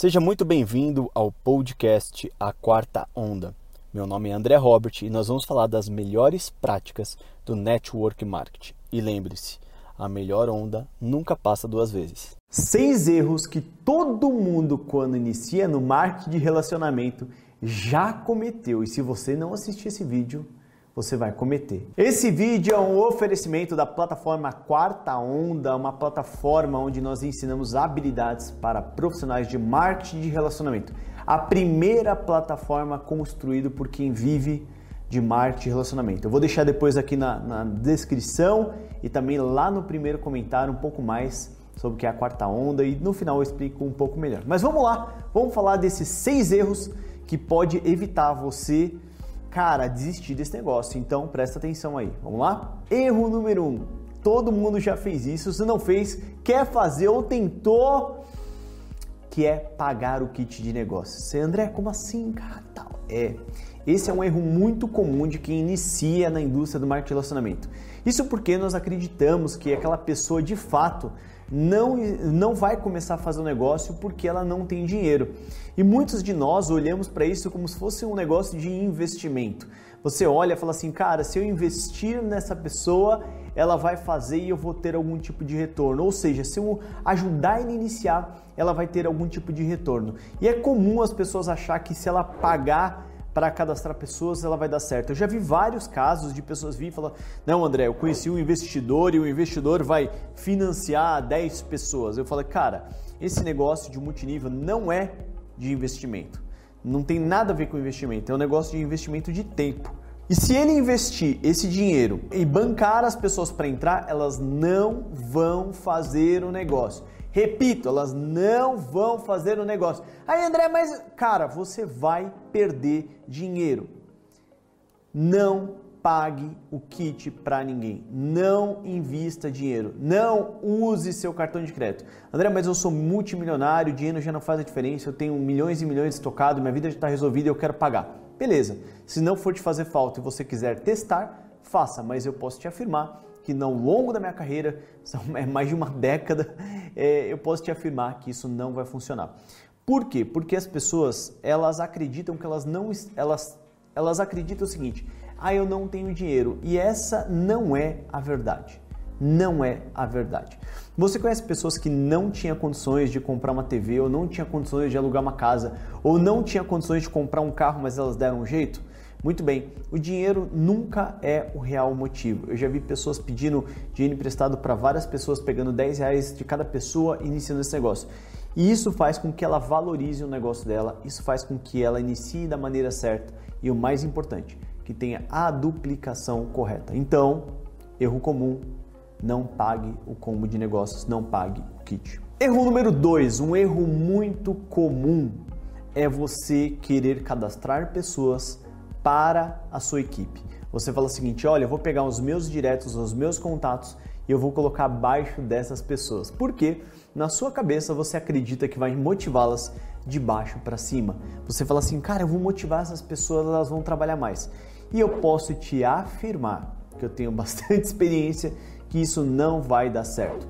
Seja muito bem-vindo ao podcast A Quarta Onda. Meu nome é André Robert e nós vamos falar das melhores práticas do Network Marketing. E lembre-se, a melhor onda nunca passa duas vezes. Seis erros que todo mundo, quando inicia no marketing de relacionamento, já cometeu. E se você não assistir esse vídeo, você vai cometer. Esse vídeo é um oferecimento da plataforma Quarta Onda, uma plataforma onde nós ensinamos habilidades para profissionais de marketing de relacionamento. A primeira plataforma construída por quem vive de marketing de relacionamento. Eu vou deixar depois aqui na, na descrição e também lá no primeiro comentário um pouco mais sobre o que é a quarta onda e no final eu explico um pouco melhor. Mas vamos lá, vamos falar desses seis erros que pode evitar você cara, desistir desse negócio. Então presta atenção aí. Vamos lá? Erro número um. Todo mundo já fez isso. Se não fez, quer fazer ou tentou, que é pagar o kit de negócio. Você, André, como assim, cara? Tal. É. Esse é um erro muito comum de quem inicia na indústria do marketing de relacionamento. Isso porque nós acreditamos que aquela pessoa de fato não, não vai começar a fazer um negócio porque ela não tem dinheiro. E muitos de nós olhamos para isso como se fosse um negócio de investimento. Você olha e fala assim, cara, se eu investir nessa pessoa, ela vai fazer e eu vou ter algum tipo de retorno. Ou seja, se eu ajudar ele a iniciar, ela vai ter algum tipo de retorno. E é comum as pessoas achar que se ela pagar para cadastrar pessoas, ela vai dar certo. Eu já vi vários casos de pessoas virem e falar: Não, André, eu conheci um investidor e o investidor vai financiar 10 pessoas. Eu falei: Cara, esse negócio de multinível não é de investimento. Não tem nada a ver com investimento, é um negócio de investimento de tempo. E se ele investir esse dinheiro e bancar as pessoas para entrar, elas não vão fazer o negócio. Repito, elas não vão fazer o negócio. Aí, André, mas cara, você vai perder dinheiro. Não pague o kit para ninguém. Não invista dinheiro. Não use seu cartão de crédito. André, mas eu sou multimilionário, dinheiro já não faz a diferença, eu tenho milhões e milhões estocados, minha vida já está resolvida e eu quero pagar. Beleza. Se não for te fazer falta e você quiser testar, faça, mas eu posso te afirmar que ao longo da minha carreira, são é mais de uma década, é, eu posso te afirmar que isso não vai funcionar. Por quê? Porque as pessoas, elas acreditam que elas não, elas, elas acreditam o seguinte, ah, eu não tenho dinheiro. E essa não é a verdade. Não é a verdade. Você conhece pessoas que não tinham condições de comprar uma TV, ou não tinha condições de alugar uma casa, ou não tinha condições de comprar um carro, mas elas deram um jeito? Muito bem, o dinheiro nunca é o real motivo. Eu já vi pessoas pedindo dinheiro emprestado para várias pessoas, pegando 10 reais de cada pessoa iniciando esse negócio. E isso faz com que ela valorize o negócio dela, isso faz com que ela inicie da maneira certa e o mais importante, que tenha a duplicação correta. Então, erro comum, não pague o combo de negócios, não pague o kit. Erro número 2, um erro muito comum é você querer cadastrar pessoas para a sua equipe. Você fala o seguinte: olha, eu vou pegar os meus diretos, os meus contatos e eu vou colocar abaixo dessas pessoas. Porque na sua cabeça você acredita que vai motivá-las de baixo para cima. Você fala assim, cara, eu vou motivar essas pessoas, elas vão trabalhar mais. E eu posso te afirmar que eu tenho bastante experiência que isso não vai dar certo.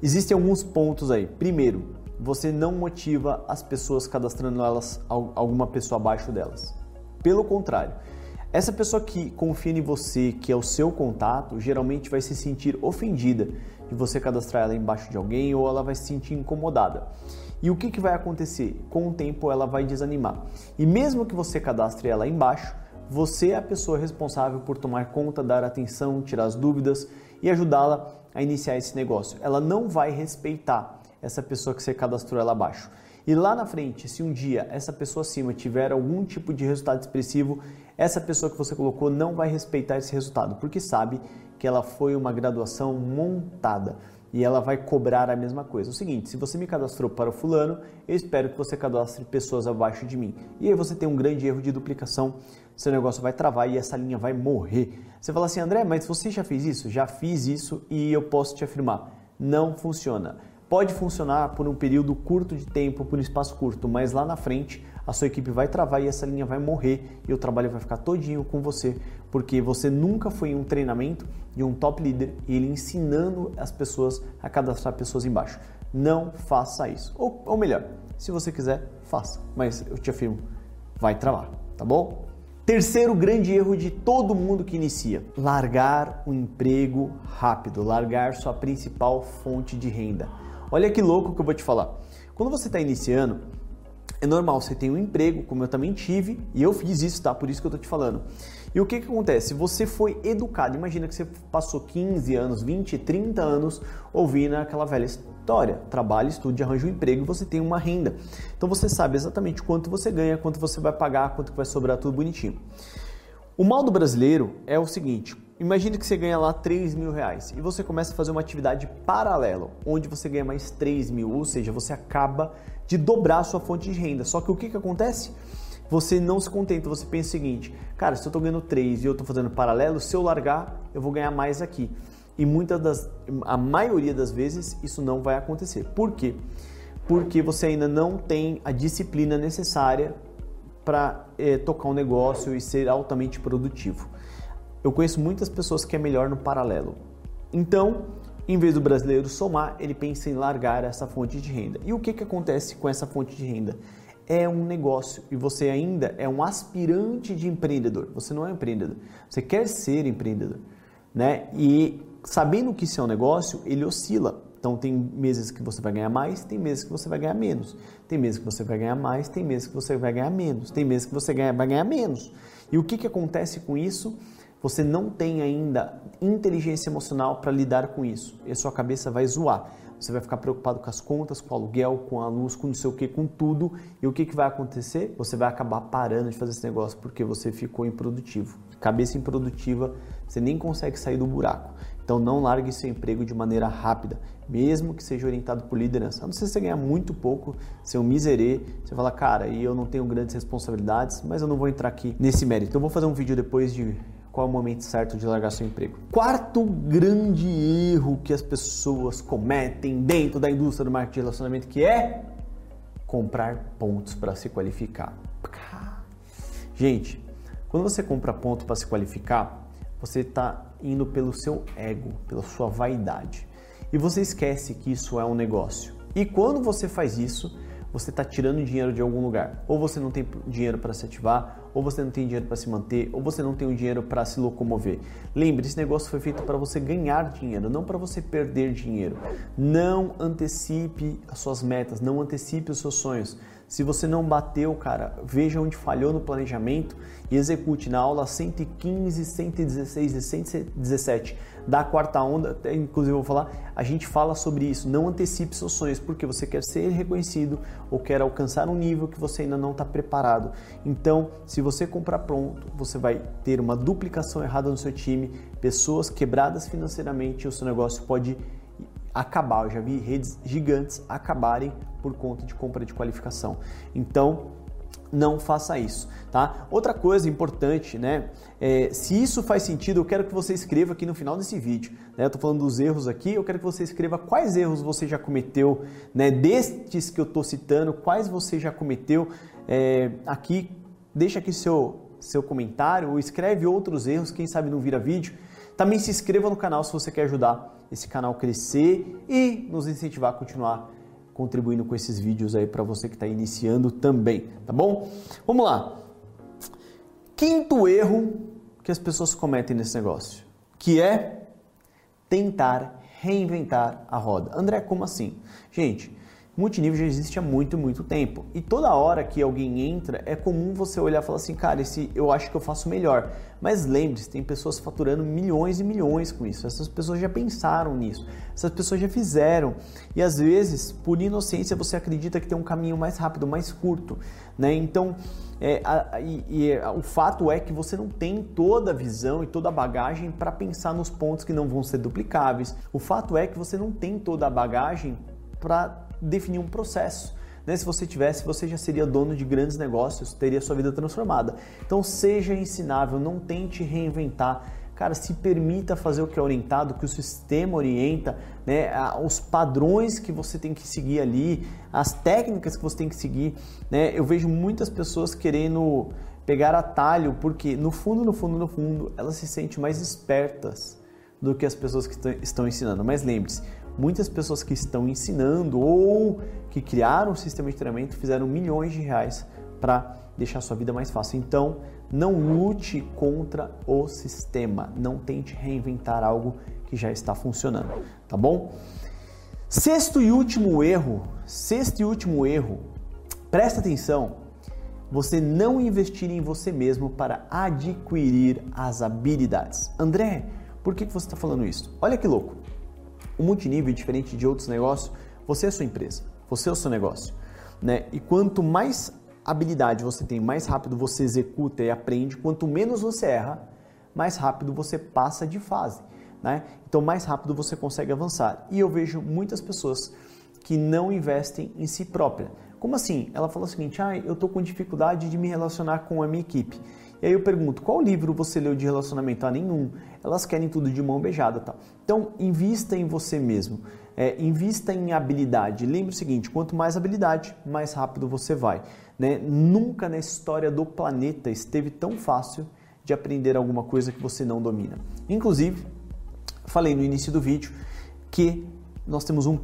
Existem alguns pontos aí. Primeiro, você não motiva as pessoas cadastrando elas alguma pessoa abaixo delas. Pelo contrário, essa pessoa que confia em você, que é o seu contato, geralmente vai se sentir ofendida de você cadastrar ela embaixo de alguém ou ela vai se sentir incomodada. E o que, que vai acontecer? Com o tempo ela vai desanimar. E mesmo que você cadastre ela embaixo, você é a pessoa responsável por tomar conta, dar atenção, tirar as dúvidas e ajudá-la a iniciar esse negócio. Ela não vai respeitar essa pessoa que você cadastrou ela abaixo. E lá na frente, se um dia essa pessoa acima tiver algum tipo de resultado expressivo, essa pessoa que você colocou não vai respeitar esse resultado, porque sabe que ela foi uma graduação montada e ela vai cobrar a mesma coisa. O seguinte, se você me cadastrou para o fulano, eu espero que você cadastre pessoas abaixo de mim. E aí você tem um grande erro de duplicação, seu negócio vai travar e essa linha vai morrer. Você fala assim, André, mas você já fez isso? Já fiz isso e eu posso te afirmar, não funciona pode funcionar por um período curto de tempo, por um espaço curto, mas lá na frente a sua equipe vai travar e essa linha vai morrer e o trabalho vai ficar todinho com você, porque você nunca foi em um treinamento de um top leader e ele ensinando as pessoas a cadastrar pessoas embaixo. Não faça isso. Ou, ou melhor, se você quiser, faça. Mas eu te afirmo, vai travar, tá bom? Terceiro grande erro de todo mundo que inicia: largar o emprego rápido, largar sua principal fonte de renda. Olha que louco que eu vou te falar. Quando você está iniciando, é normal, você tem um emprego, como eu também tive, e eu fiz isso, tá? Por isso que eu tô te falando. E o que que acontece? Você foi educado, imagina que você passou 15 anos, 20, 30 anos ouvindo aquela velha história. Trabalhe, estude, arranje um emprego e você tem uma renda. Então você sabe exatamente quanto você ganha, quanto você vai pagar, quanto vai sobrar, tudo bonitinho. O mal do brasileiro é o seguinte: imagine que você ganha lá 3 mil reais e você começa a fazer uma atividade paralela, onde você ganha mais 3 mil, ou seja, você acaba de dobrar a sua fonte de renda. Só que o que, que acontece? Você não se contenta, você pensa o seguinte: cara, se eu estou ganhando 3 e eu estou fazendo paralelo, se eu largar, eu vou ganhar mais aqui. E muitas das, a maioria das vezes, isso não vai acontecer. Por quê? Porque você ainda não tem a disciplina necessária para é, tocar um negócio e ser altamente produtivo. Eu conheço muitas pessoas que é melhor no paralelo. Então, em vez do brasileiro somar, ele pensa em largar essa fonte de renda. E o que, que acontece com essa fonte de renda? É um negócio e você ainda é um aspirante de empreendedor. Você não é um empreendedor, você quer ser empreendedor. Né? E sabendo que isso é um negócio, ele oscila. Então tem meses que você vai ganhar mais, tem meses que você vai ganhar menos. Tem meses que você vai ganhar mais, tem meses que você vai ganhar menos. Tem meses que você vai ganhar menos. E o que, que acontece com isso? Você não tem ainda inteligência emocional para lidar com isso. E a sua cabeça vai zoar. Você vai ficar preocupado com as contas, com o aluguel, com a luz, com não sei o que, com tudo. E o que, que vai acontecer? Você vai acabar parando de fazer esse negócio porque você ficou improdutivo. Cabeça improdutiva, você nem consegue sair do buraco. Então não largue seu emprego de maneira rápida, mesmo que seja orientado por liderança. Não sei se você ganhar muito pouco, ser um miserê, você fala, cara, e eu não tenho grandes responsabilidades, mas eu não vou entrar aqui nesse mérito. Então, eu vou fazer um vídeo depois de qual é o momento certo de largar seu emprego. Quarto grande erro que as pessoas cometem dentro da indústria do marketing de relacionamento que é comprar pontos para se qualificar. Gente, quando você compra ponto para se qualificar, você está indo pelo seu ego, pela sua vaidade. E você esquece que isso é um negócio. E quando você faz isso, você está tirando dinheiro de algum lugar. Ou você não tem dinheiro para se ativar, ou você não tem dinheiro para se manter, ou você não tem o dinheiro para se locomover. Lembre, esse negócio foi feito para você ganhar dinheiro, não para você perder dinheiro. Não antecipe as suas metas, não antecipe os seus sonhos. Se você não bateu, cara, veja onde falhou no planejamento e execute na aula 115, 116 e 117 da quarta onda, inclusive eu vou falar, a gente fala sobre isso. Não antecipe seus sonhos, porque você quer ser reconhecido ou quer alcançar um nível que você ainda não está preparado. Então, se você comprar pronto, você vai ter uma duplicação errada no seu time, pessoas quebradas financeiramente, e o seu negócio pode acabar. Eu já vi redes gigantes acabarem por conta de compra de qualificação. Então, não faça isso, tá? Outra coisa importante, né? É, se isso faz sentido, eu quero que você escreva aqui no final desse vídeo. Né? Eu tô falando dos erros aqui, eu quero que você escreva quais erros você já cometeu, né? Destes que eu tô citando, quais você já cometeu é, aqui. Deixa aqui seu seu comentário ou escreve outros erros, quem sabe não vira vídeo. Também se inscreva no canal se você quer ajudar esse canal crescer e nos incentivar a continuar contribuindo com esses vídeos aí para você que está iniciando também, tá bom? Vamos lá. Quinto erro que as pessoas cometem nesse negócio, que é tentar reinventar a roda. André, como assim? Gente, multinível já existe há muito, muito tempo. E toda hora que alguém entra, é comum você olhar e falar assim, cara, esse eu acho que eu faço melhor. Mas lembre-se, tem pessoas faturando milhões e milhões com isso. Essas pessoas já pensaram nisso. Essas pessoas já fizeram. E às vezes, por inocência, você acredita que tem um caminho mais rápido, mais curto. Né? Então, é, a, e, e é, o fato é que você não tem toda a visão e toda a bagagem para pensar nos pontos que não vão ser duplicáveis. O fato é que você não tem toda a bagagem para definir um processo. Né? Se você tivesse, você já seria dono de grandes negócios, teria sua vida transformada. Então seja ensinável, não tente reinventar. Cara, se permita fazer o que é orientado, que o sistema orienta, né? os padrões que você tem que seguir ali, as técnicas que você tem que seguir. Né? Eu vejo muitas pessoas querendo pegar atalho, porque no fundo, no fundo, no fundo, elas se sentem mais espertas do que as pessoas que estão ensinando. Mas lembre-se, muitas pessoas que estão ensinando ou que criaram um sistema de treinamento fizeram milhões de reais para deixar sua vida mais fácil. Então, não lute contra o sistema, não tente reinventar algo que já está funcionando, tá bom? Sexto e último erro, sexto e último erro, presta atenção, você não investir em você mesmo para adquirir as habilidades. André, por que você está falando isso? Olha que louco. O multinível, diferente de outros negócios, você é a sua empresa, você é o seu negócio. Né? E quanto mais habilidade você tem, mais rápido você executa e aprende, quanto menos você erra, mais rápido você passa de fase. Né? Então, mais rápido você consegue avançar. E eu vejo muitas pessoas que não investem em si própria. Como assim? Ela falou o seguinte: ah, eu estou com dificuldade de me relacionar com a minha equipe. E aí eu pergunto: qual livro você leu de relacionamento? Ah, nenhum. Elas querem tudo de mão beijada. Tá? Então, invista em você mesmo. É, invista em habilidade. Lembre o seguinte: quanto mais habilidade, mais rápido você vai. Né? Nunca na história do planeta esteve tão fácil de aprender alguma coisa que você não domina. Inclusive, falei no início do vídeo que nós temos um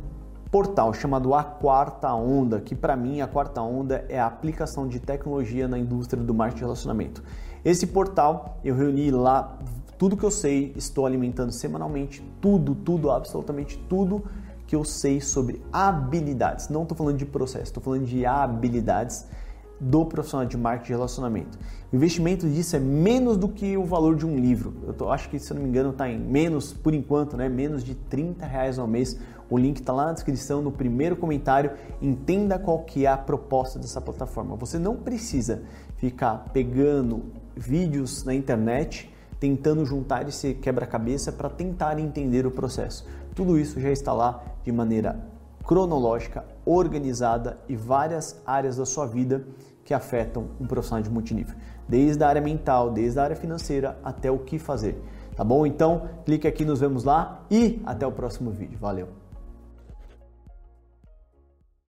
portal chamado A Quarta Onda, que para mim a quarta onda é a aplicação de tecnologia na indústria do marketing de relacionamento. Esse portal eu reuni lá tudo que eu sei, estou alimentando semanalmente tudo, tudo, absolutamente tudo que eu sei sobre habilidades. Não estou falando de processo, estou falando de habilidades do profissional de marketing de relacionamento. O investimento disso é menos do que o valor de um livro. Eu tô, acho que, se eu não me engano, está em menos, por enquanto, né, menos de 30 reais ao mês. O link está lá na descrição, no primeiro comentário. Entenda qual que é a proposta dessa plataforma. Você não precisa ficar pegando vídeos na internet tentando juntar esse quebra-cabeça para tentar entender o processo. Tudo isso já está lá de maneira cronológica, organizada e várias áreas da sua vida que afetam um profissional de multinível, desde a área mental, desde a área financeira até o que fazer. Tá bom? Então, clique aqui, nos vemos lá e até o próximo vídeo. Valeu!